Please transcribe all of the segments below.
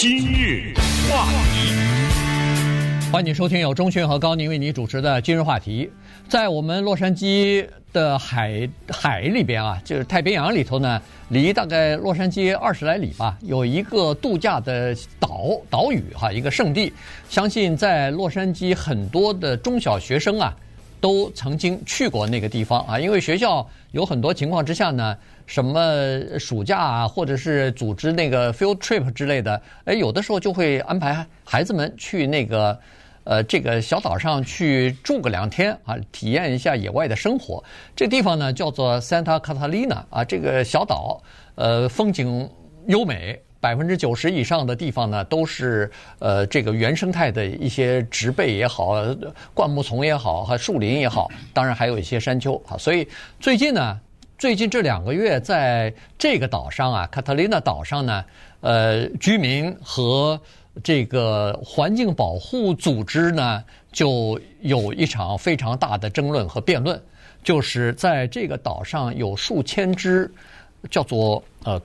今日话题，欢迎收听由钟迅和高宁为你主持的今日话题。在我们洛杉矶的海海里边啊，就是太平洋里头呢，离大概洛杉矶二十来里吧，有一个度假的岛岛屿哈，一个圣地。相信在洛杉矶很多的中小学生啊，都曾经去过那个地方啊，因为学校有很多情况之下呢。什么暑假啊，或者是组织那个 field trip 之类的，哎，有的时候就会安排孩子们去那个，呃，这个小岛上去住个两天啊，体验一下野外的生活。这地方呢叫做 Santa Catalina 啊，这个小岛，呃，风景优美，百分之九十以上的地方呢都是呃这个原生态的一些植被也好，灌木丛也好，和树林也好，当然还有一些山丘啊。所以最近呢。最近这两个月，在这个岛上啊，卡特琳娜岛上呢，呃，居民和这个环境保护组织呢，就有一场非常大的争论和辩论，就是在这个岛上有数千只叫做呃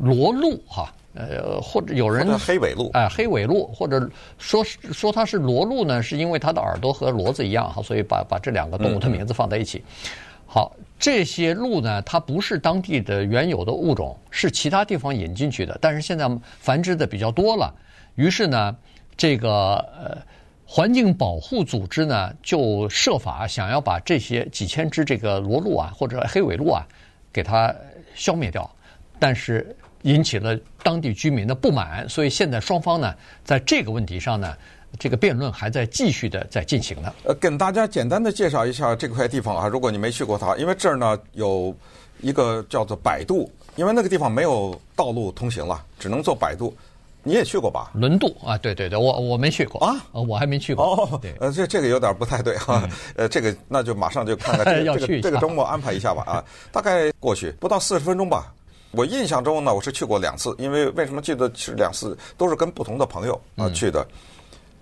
罗鹿哈，呃或者有人黑尾鹿哎、呃、黑尾鹿，或者说说它是骡鹿呢，是因为它的耳朵和骡子一样哈，所以把把这两个动物的名字放在一起。嗯、好。这些鹿呢，它不是当地的原有的物种，是其他地方引进去的。但是现在繁殖的比较多了，于是呢，这个呃环境保护组织呢就设法想要把这些几千只这个骡鹿啊或者黑尾鹿啊给它消灭掉，但是引起了当地居民的不满，所以现在双方呢在这个问题上呢。这个辩论还在继续的在进行呢。呃，跟大家简单的介绍一下这块地方啊，如果你没去过它，因为这儿呢有一个叫做摆渡，因为那个地方没有道路通行了，只能坐摆渡。你也去过吧？轮渡啊，对对对，我我没去过啊，我还没去过。哦，对，呃，这这个有点不太对哈。嗯、呃，这个那就马上就看看这个 这个这个周末安排一下吧啊，大概过去不到四十分钟吧。我印象中呢，我是去过两次，因为为什么记得是两次，都是跟不同的朋友啊去的。嗯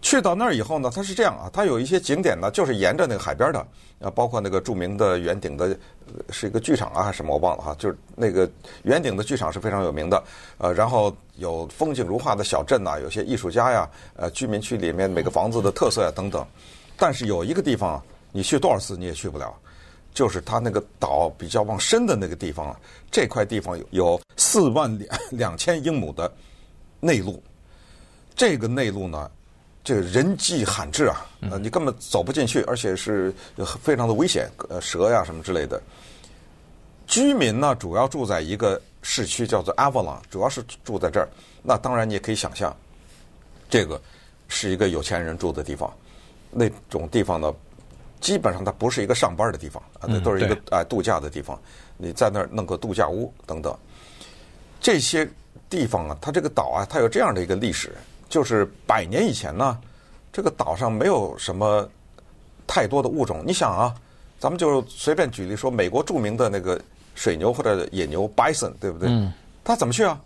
去到那儿以后呢，它是这样啊，它有一些景点呢，就是沿着那个海边的，啊，包括那个著名的圆顶的，是一个剧场啊，还是什么我忘了哈，就是那个圆顶的剧场是非常有名的，呃，然后有风景如画的小镇呐，有些艺术家呀，呃，居民区里面每个房子的特色呀等等，但是有一个地方，你去多少次你也去不了，就是它那个岛比较往深的那个地方啊，这块地方有有四万两 两千英亩的内陆，这个内陆呢。这个人迹罕至啊，呃，你根本走不进去，而且是非常的危险，呃，蛇呀什么之类的。居民呢，主要住在一个市区，叫做 Avalon，主要是住在这儿。那当然，你也可以想象，这个是一个有钱人住的地方。那种地方呢，基本上它不是一个上班的地方啊，那都是一个哎度假的地方。你在那儿弄个度假屋等等，这些地方啊，它这个岛啊，它有这样的一个历史。就是百年以前呢，这个岛上没有什么太多的物种。你想啊，咱们就随便举例说，美国著名的那个水牛或者野牛 bison，对不对？嗯。它怎么去啊？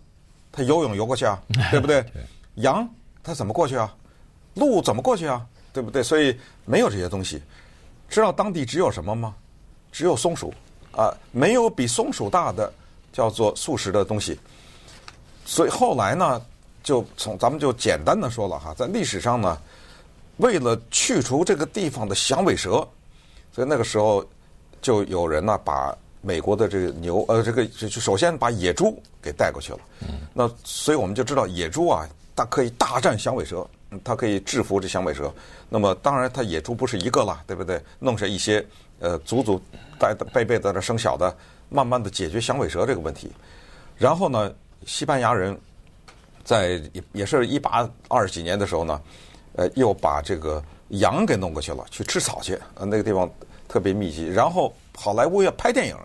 它游泳游过去啊，对不对？对。羊它怎么过去啊？鹿怎么过去啊？对不对？所以没有这些东西。知道当地只有什么吗？只有松鼠啊，没有比松鼠大的叫做素食的东西。所以后来呢？就从咱们就简单的说了哈，在历史上呢，为了去除这个地方的响尾蛇，所以那个时候就有人呢把美国的这个牛呃这个就首先把野猪给带过去了。嗯。那所以我们就知道野猪啊，它可以大战响尾蛇，它可以制服这响尾蛇。那么当然它野猪不是一个了，对不对？弄上一些呃祖祖代辈辈在那生小的，慢慢的解决响尾蛇这个问题。然后呢，西班牙人。在也也是一八二十几年的时候呢，呃，又把这个羊给弄过去了，去吃草去。呃，那个地方特别密集。然后好莱坞要拍电影，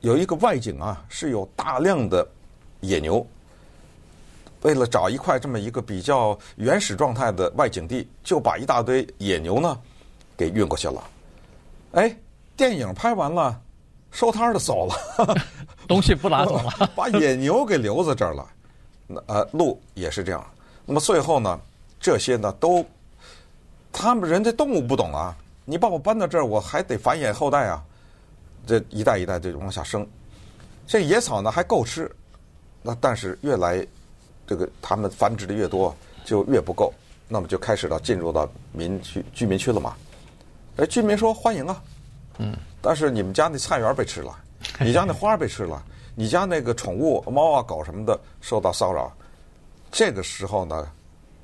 有一个外景啊，是有大量的野牛。为了找一块这么一个比较原始状态的外景地，就把一大堆野牛呢给运过去了。哎，电影拍完了，收摊的走了，东西不拿走了，把野牛给留在这儿了。那呃，鹿也是这样。那么最后呢，这些呢都，他们人家动物不懂啊。你把我搬到这儿，我还得繁衍后代啊。这一代一代就往下生。这野草呢还够吃，那但是越来这个他们繁殖的越多，就越不够，那么就开始了进入到民区居民区了嘛。哎，居民说欢迎啊，嗯，但是你们家那菜园被吃了，你家那花被吃了，你家那个宠物猫啊狗什么的受到骚扰，这个时候呢，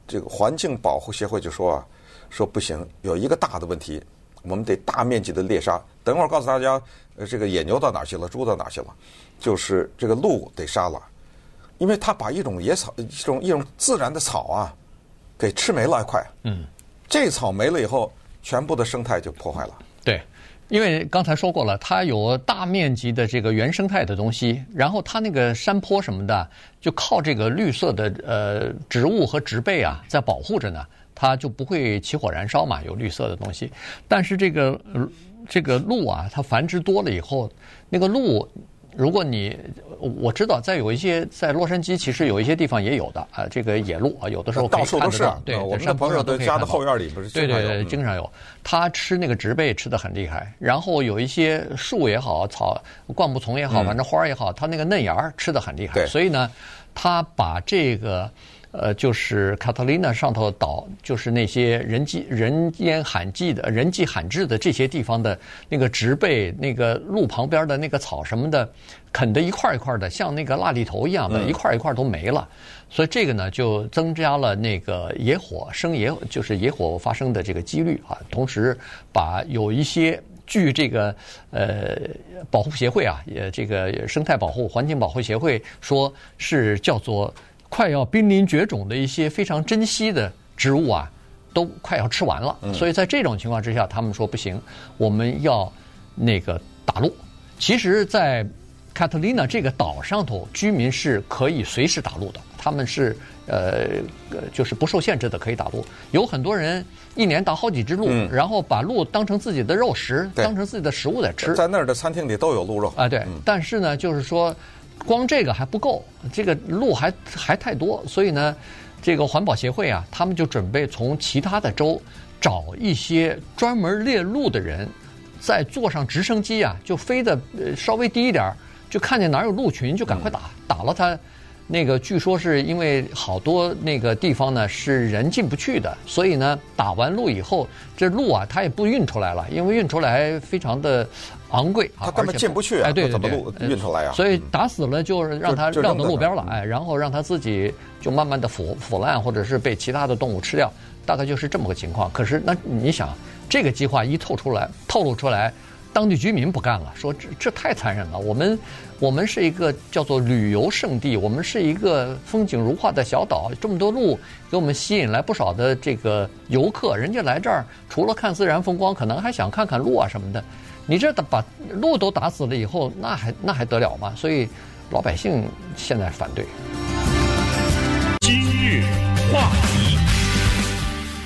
这个环境保护协会就说啊，说不行，有一个大的问题，我们得大面积的猎杀。等会儿告诉大家，呃，这个野牛到哪去了，猪到哪去了，就是这个鹿得杀了，因为它把一种野草，一种一种自然的草啊，给吃没了一块。嗯，这草没了以后。全部的生态就破坏了。对，因为刚才说过了，它有大面积的这个原生态的东西，然后它那个山坡什么的，就靠这个绿色的呃植物和植被啊在保护着呢，它就不会起火燃烧嘛，有绿色的东西。但是这个这个鹿啊，它繁殖多了以后，那个鹿。如果你我知道，在有一些在洛杉矶，其实有一些地方也有的啊，这个野鹿啊，有的时候可以看得到。对，我们的朋友的家的后院里不是。对对对，经常有。它吃那个植被吃的很厉害，然后有一些树也好，草灌木丛也好，反正花儿也好，它那个嫩芽儿吃的很厉害。所以呢，它把这个。呃，就是卡特琳娜上头岛，就是那些人迹人烟罕迹的人迹罕至的这些地方的那个植被，那个路旁边的那个草什么的，啃得一块一块的，像那个蜡笔头一样的，一块一块都没了。所以这个呢，就增加了那个野火生野，就是野火发生的这个几率啊。同时，把有一些据这个呃保护协会啊，也这个生态保护环境保护协会说是叫做。快要濒临绝种的一些非常珍稀的植物啊，都快要吃完了。所以在这种情况之下，他们说不行，我们要那个打鹿。其实，在卡特琳娜这个岛上头，居民是可以随时打鹿的，他们是呃，就是不受限制的可以打鹿。有很多人一年打好几只鹿，然后把鹿当成自己的肉食，当成自己的食物在吃。在那儿的餐厅里都有鹿肉啊，对。但是呢，就是说。光这个还不够，这个路还还太多，所以呢，这个环保协会啊，他们就准备从其他的州找一些专门猎鹿的人，再坐上直升机啊，就飞得稍微低一点，就看见哪有鹿群就赶快打，打了它。那个据说是因为好多那个地方呢是人进不去的，所以呢打完鹿以后，这鹿啊它也不运出来了，因为运出来非常的昂贵啊，它根本进不去，哎，对对对，怎么运出来啊？所以打死了就让它绕到路边了，哎，然后让它自己就慢慢的腐腐烂，或者是被其他的动物吃掉，大概就是这么个情况。可是那你想，这个计划一透出来，透露出来。当地居民不干了，说这这太残忍了。我们我们是一个叫做旅游胜地，我们是一个风景如画的小岛，这么多路给我们吸引来不少的这个游客，人家来这儿除了看自然风光，可能还想看看路啊什么的。你这把鹿都打死了以后，那还那还得了吗？所以老百姓现在反对。今日话题。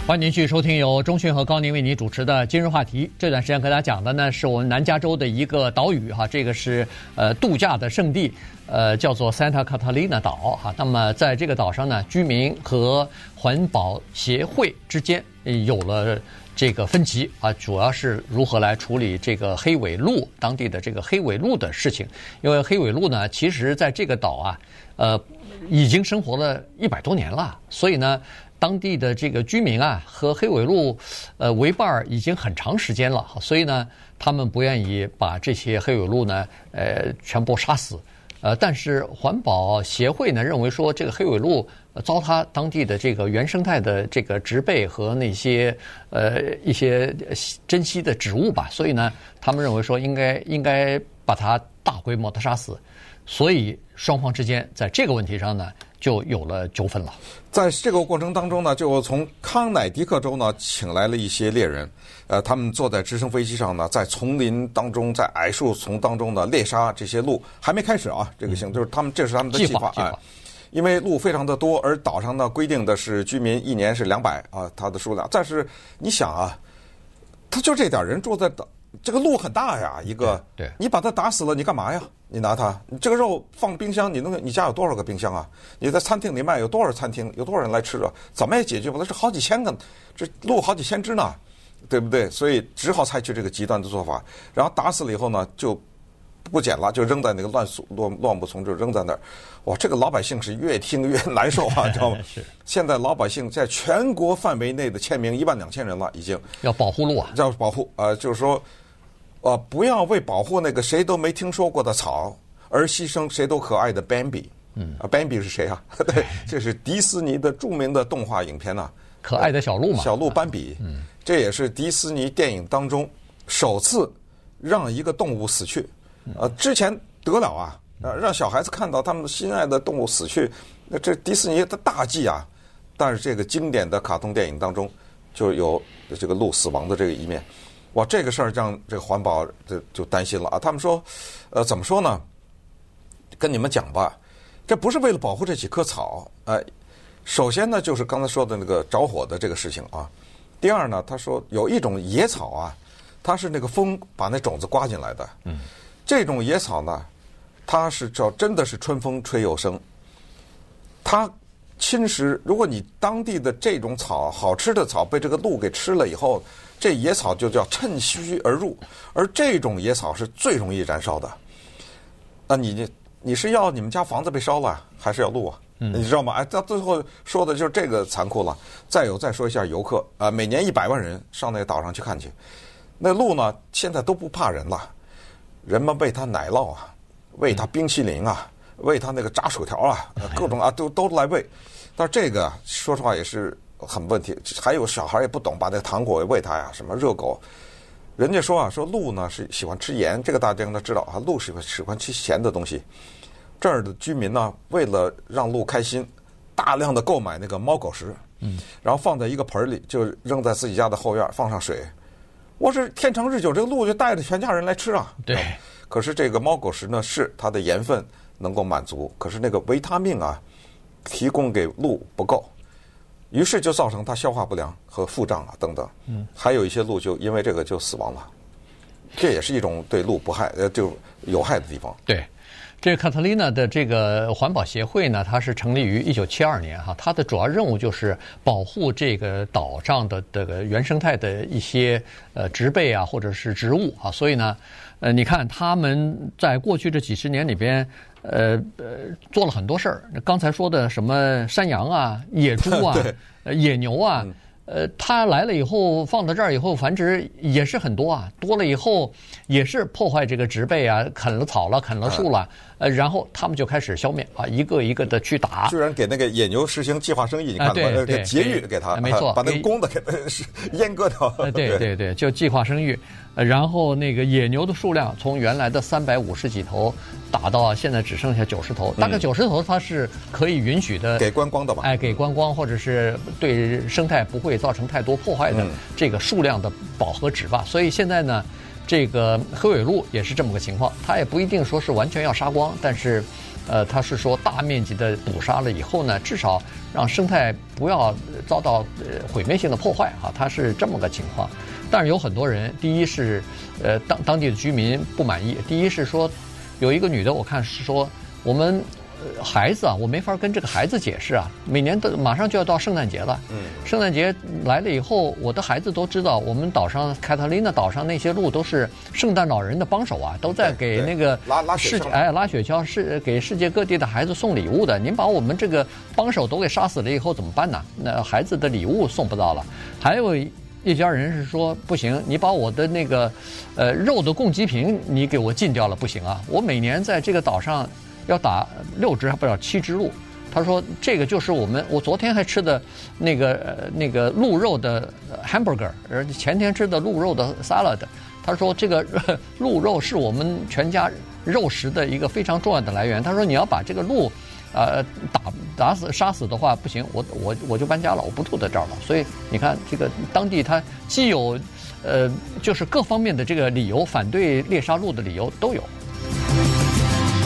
欢迎您继续收听由钟迅和高宁为您主持的今日话题。这段时间跟大家讲的呢，是我们南加州的一个岛屿哈，这个是呃度假的圣地，呃叫做 Santa Catalina 岛哈。那么在这个岛上呢，居民和环保协会之间有了这个分歧啊，主要是如何来处理这个黑尾鹿当地的这个黑尾鹿的事情。因为黑尾鹿呢，其实在这个岛啊，呃已经生活了一百多年了，所以呢。当地的这个居民啊，和黑尾鹿，呃，为伴儿已经很长时间了，所以呢，他们不愿意把这些黑尾鹿呢，呃，全部杀死。呃，但是环保协会呢，认为说这个黑尾鹿糟蹋当地的这个原生态的这个植被和那些呃一些珍稀的植物吧，所以呢，他们认为说应该应该把它大规模的杀死。所以双方之间在这个问题上呢，就有了纠纷了。在这个过程当中呢，就从康乃狄克州呢请来了一些猎人，呃，他们坐在直升飞机上呢，在丛林当中，在矮树丛当中呢猎杀这些鹿。还没开始啊，这个行就是他们这是他们的计划啊。因为鹿非常的多，而岛上呢规定的是居民一年是两百啊，它的数量。但是你想啊，他就这点人住在岛。这个鹿很大呀，一个，对，你把它打死了，你干嘛呀？你拿它，你这个肉放冰箱，你能，你家有多少个冰箱啊？你在餐厅里卖，有多少餐厅，有多少人来吃啊？怎么也解决不了，这好几千个，这鹿好几千只呢，对不对？所以只好采取这个极端的做法，然后打死了以后呢，就。不捡了，就扔在那个乱树乱乱木丛，就扔在那儿。哇，这个老百姓是越听越难受啊，知道吗？是。现在老百姓在全国范围内的签名一万两千人了，已经要保护路啊，要保护啊、呃，就是说，啊、呃，不要为保护那个谁都没听说过的草而牺牲谁都可爱的 Bambi。嗯，啊，Bambi 是谁啊？对，这是迪士尼的著名的动画影片呐、啊，可爱的小鹿嘛，小鹿斑比。嗯，这也是迪士尼电影当中首次让一个动物死去。呃，之前得了啊，呃，让小孩子看到他们心爱的动物死去，那这迪士尼的大忌啊。但是这个经典的卡通电影当中就有这个鹿死亡的这个一面。哇，这个事儿让这个环保就就担心了啊。他们说，呃，怎么说呢？跟你们讲吧。这不是为了保护这几棵草，呃，首先呢，就是刚才说的那个着火的这个事情啊。第二呢，他说有一种野草啊，它是那个风把那种子刮进来的。嗯。这种野草呢，它是叫真的是春风吹又生。它侵蚀，如果你当地的这种草好吃的草被这个鹿给吃了以后，这野草就叫趁虚而入，而这种野草是最容易燃烧的。那你。你是要你们家房子被烧了，还是要鹿啊？你知道吗？哎，到最后说的就是这个残酷了。再有，再说一下游客啊、每年一百万人上那个岛上去看去，那鹿呢，现在都不怕人了，人们喂它奶酪啊，喂它冰淇淋啊，喂它那个炸薯条啊，各种啊都都来喂。但是这个说实话也是很问题，还有小孩也不懂，把那个糖果喂它呀，什么热狗。人家说啊，说鹿呢是喜欢吃盐，这个大家应该知道啊。鹿喜欢喜欢吃咸的东西。这儿的居民呢，为了让鹿开心，大量的购买那个猫狗食，嗯，然后放在一个盆里，就扔在自己家的后院，放上水。我是天长日久，这个鹿就带着全家人来吃啊。对。可是这个猫狗食呢，是它的盐分能够满足，可是那个维他命啊，提供给鹿不够。于是就造成它消化不良和腹胀啊等等，嗯，还有一些鹿就因为这个就死亡了，这也是一种对鹿不害呃就有害的地方。对，这个卡特琳娜的这个环保协会呢，它是成立于一九七二年哈，它的主要任务就是保护这个岛上的这个原生态的一些呃植被啊或者是植物啊，所以呢，呃，你看他们在过去这几十年里边。呃呃，做了很多事儿。刚才说的什么山羊啊、野猪啊、呃野牛啊，呃，它来了以后放到这儿以后繁殖也是很多啊，多了以后也是破坏这个植被啊，啃了草了，啃了树了。呃，然后他们就开始消灭啊，一个一个的去打。居然给那个野牛实行计划生育，你看，对对，节育给他，没错，把那个公的给 阉割掉。对对对，就计划生育。然后那个野牛的数量从原来的三百五十几头打到现在只剩下九十头，大概九十头它是可以允许的，给观光的吧？哎，给观光或者是对生态不会造成太多破坏的这个数量的饱和值吧。所以现在呢。这个黑尾鹿也是这么个情况，它也不一定说是完全要杀光，但是，呃，它是说大面积的捕杀了以后呢，至少让生态不要遭到呃毁灭性的破坏啊，它是这么个情况。但是有很多人，第一是呃当当地的居民不满意，第一是说有一个女的，我看是说我们。孩子啊，我没法跟这个孩子解释啊。每年都马上就要到圣诞节了，嗯，圣诞节来了以后，我的孩子都知道，我们岛上凯特琳娜岛上那些鹿都是圣诞老人的帮手啊，都在给那个拉拉雪橇，哎，拉雪橇是给世界各地的孩子送礼物的。您把我们这个帮手都给杀死了以后怎么办呢？那孩子的礼物送不到了。还有一家人是说不行，你把我的那个呃肉的供给品你给我禁掉了不行啊，我每年在这个岛上。要打六只还不知道七只鹿，他说这个就是我们我昨天还吃的那个呃那个鹿肉的 hamburger，而前天吃的鹿肉的 salad，他说这个鹿肉是我们全家肉食的一个非常重要的来源。他说你要把这个鹿呃打打死杀死的话不行，我我我就搬家了，我不住在这儿了。所以你看这个当地他既有呃就是各方面的这个理由反对猎杀鹿的理由都有。